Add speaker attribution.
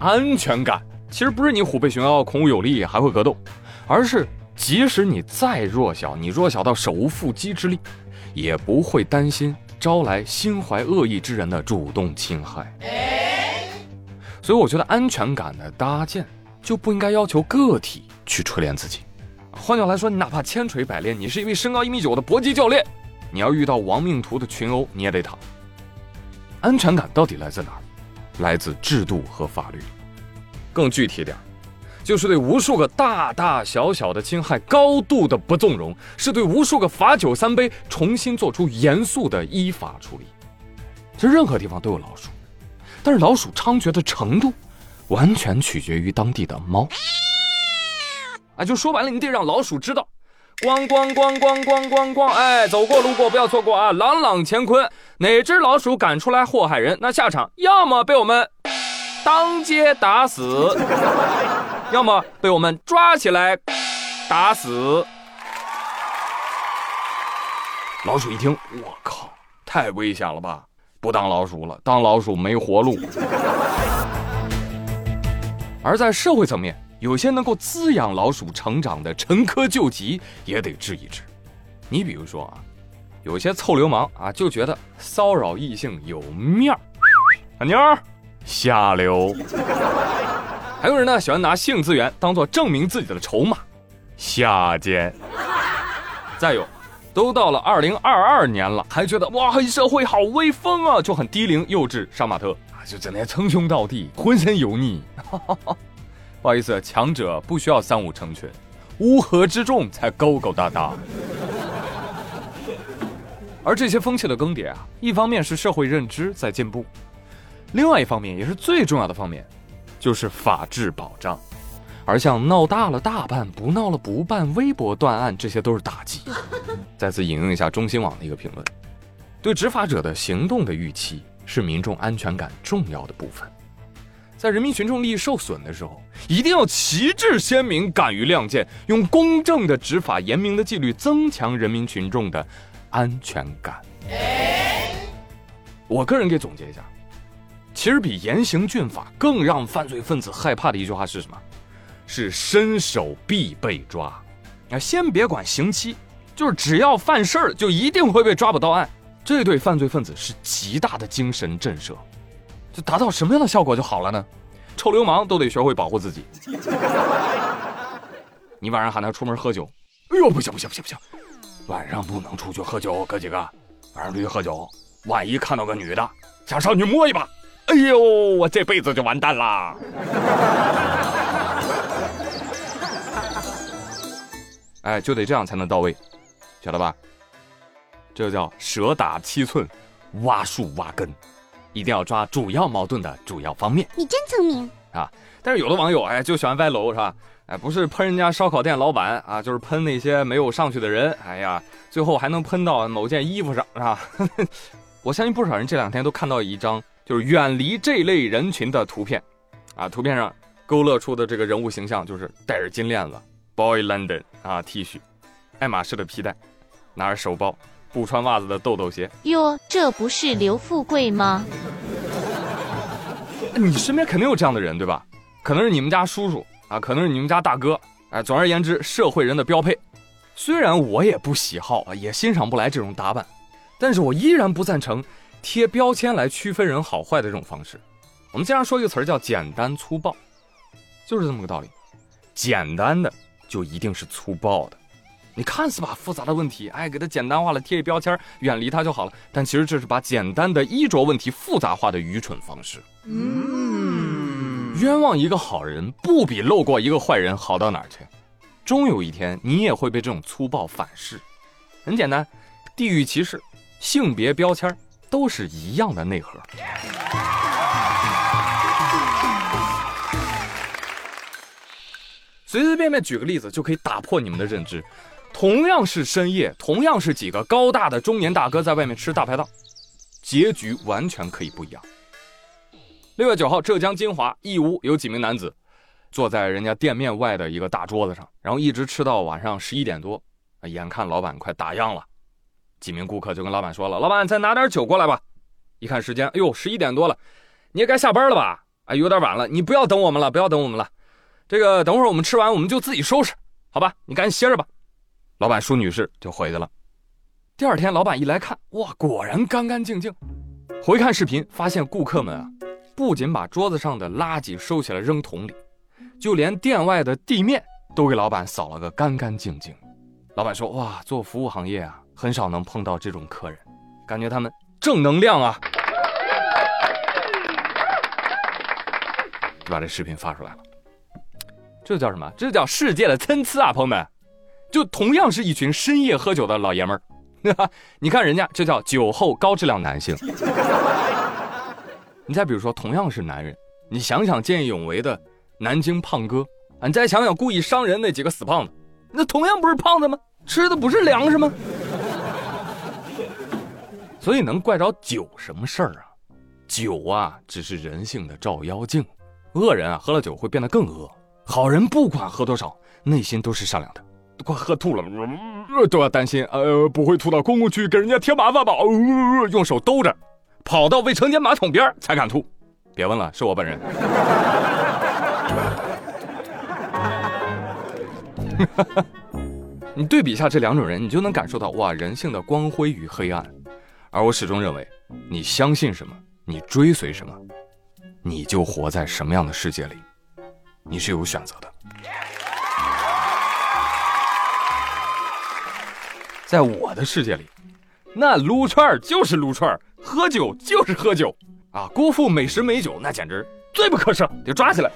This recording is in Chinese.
Speaker 1: 安全感其实不是你虎背熊腰、孔武有力还会格斗，而是即使你再弱小，你弱小到手无缚鸡之力，也不会担心招来心怀恶意之人的主动侵害。所以我觉得安全感的搭建就不应该要求个体去锤炼自己。换句话来说，你哪怕千锤百炼，你是一位身高一米九的搏击教练，你要遇到亡命徒的群殴，你也得躺。安全感到底来自哪儿？来自制度和法律。更具体点就是对无数个大大小小的侵害高度的不纵容，是对无数个罚酒三杯重新做出严肃的依法处理。其实任何地方都有老鼠，但是老鼠猖獗的程度，完全取决于当地的猫。啊，就说白了，你得让老鼠知道，咣咣咣咣咣咣咣，哎，走过路过不要错过啊！朗朗乾坤，哪只老鼠敢出来祸害人，那下场要么被我们。当街打死，要么被我们抓起来打死。老鼠一听，我靠，太危险了吧！不当老鼠了，当老鼠没活路。而在社会层面，有些能够滋养老鼠成长的陈疴救急也得治一治。你比如说啊，有些臭流氓啊，就觉得骚扰异性有面儿，小妞儿。下流，还有人呢喜欢拿性资源当做证明自己的筹码，下贱。再有，都到了二零二二年了，还觉得哇黑社会好威风啊，就很低龄幼稚杀马特啊，就整天称兄道弟，浑身油腻。不好意思，强者不需要三五成群，乌合之众才勾勾搭搭。而这些风气的更迭啊，一方面是社会认知在进步。另外一方面，也是最重要的方面，就是法治保障。而像闹大了大办，不闹了不办，微博断案，这些都是打击。再次引用一下中新网的一个评论：对执法者的行动的预期，是民众安全感重要的部分。在人民群众利益受损的时候，一定要旗帜鲜明，敢于亮剑，用公正的执法、严明的纪律，增强人民群众的安全感。我个人给总结一下。其实比严刑峻法更让犯罪分子害怕的一句话是什么？是伸手必被抓。啊，先别管刑期，就是只要犯事儿，就一定会被抓捕到案。这对犯罪分子是极大的精神震慑。就达到什么样的效果就好了呢？臭流氓都得学会保护自己。你晚上喊他出门喝酒，哎呦，不行不行不行不行，晚上不能出去喝酒，哥几个，晚上出去喝酒，万一看到个女的，想上去摸一把。哎呦，我这辈子就完蛋啦！哎，就得这样才能到位，晓得吧？这叫蛇打七寸，挖树挖根，一定要抓主要矛盾的主要方面。
Speaker 2: 你真聪明
Speaker 1: 啊！但是有的网友哎，就喜欢歪楼是吧？哎，不是喷人家烧烤店老板啊，就是喷那些没有上去的人。哎呀，最后还能喷到某件衣服上是吧？我相信不少人这两天都看到一张。就是远离这类人群的图片，啊，图片上勾勒出的这个人物形象就是戴着金链子，Boy London 啊，T 恤，爱马仕的皮带，拿着手包，不穿袜子的豆豆鞋。
Speaker 2: 哟，这不是刘富贵吗？
Speaker 1: 你身边肯定有这样的人，对吧？可能是你们家叔叔啊，可能是你们家大哥，哎，总而言之，社会人的标配。虽然我也不喜好啊，也欣赏不来这种打扮，但是我依然不赞成。贴标签来区分人好坏的这种方式，我们经常说一个词儿叫简单粗暴，就是这么个道理。简单的就一定是粗暴的。你看似把复杂的问题，哎，给它简单化了，贴一标签，远离它就好了。但其实这是把简单的衣着问题复杂化的愚蠢方式。嗯，冤枉一个好人不比漏过一个坏人好到哪儿去？终有一天你也会被这种粗暴反噬。很简单，地域歧视、性别标签。都是一样的内核。随随便便举个例子就可以打破你们的认知。同样是深夜，同样是几个高大的中年大哥在外面吃大排档，结局完全可以不一样。六月九号，浙江金华义乌有几名男子坐在人家店面外的一个大桌子上，然后一直吃到晚上十一点多，眼看老板快打烊了。几名顾客就跟老板说了：“老板，再拿点酒过来吧。”一看时间，哎呦，十一点多了，你也该下班了吧？啊，有点晚了，你不要等我们了，不要等我们了。这个等会儿我们吃完我们就自己收拾，好吧？你赶紧歇着吧。老板舒女士就回去了。第二天，老板一来看，哇，果然干干净净。回看视频，发现顾客们啊，不仅把桌子上的垃圾收起来扔桶里，就连店外的地面都给老板扫了个干干净净。老板说：“哇，做服务行业啊，很少能碰到这种客人，感觉他们正能量啊。”就把这视频发出来了。这叫什么？这叫世界的参差啊，朋友们！就同样是一群深夜喝酒的老爷们儿，你看人家这叫酒后高质量男性。你再比如说，同样是男人，你想想见义勇为的南京胖哥，啊你再想想故意伤人那几个死胖子，那同样不是胖子吗？吃的不是粮食吗？所以能怪着酒什么事儿啊？酒啊，只是人性的照妖镜。恶人啊，喝了酒会变得更恶。好人不管喝多少，内心都是善良的。快喝吐了，都要担心，呃，不会吐到公共区给人家添麻烦吧？用手兜着，跑到卫生间马桶边才敢吐。别问了，是我本人。你对比一下这两种人，你就能感受到哇，人性的光辉与黑暗。而我始终认为，你相信什么，你追随什么，你就活在什么样的世界里。你是有选择的。在我的世界里，那撸串就是撸串，喝酒就是喝酒啊！辜负美食美酒，那简直罪不可赦，得抓起来。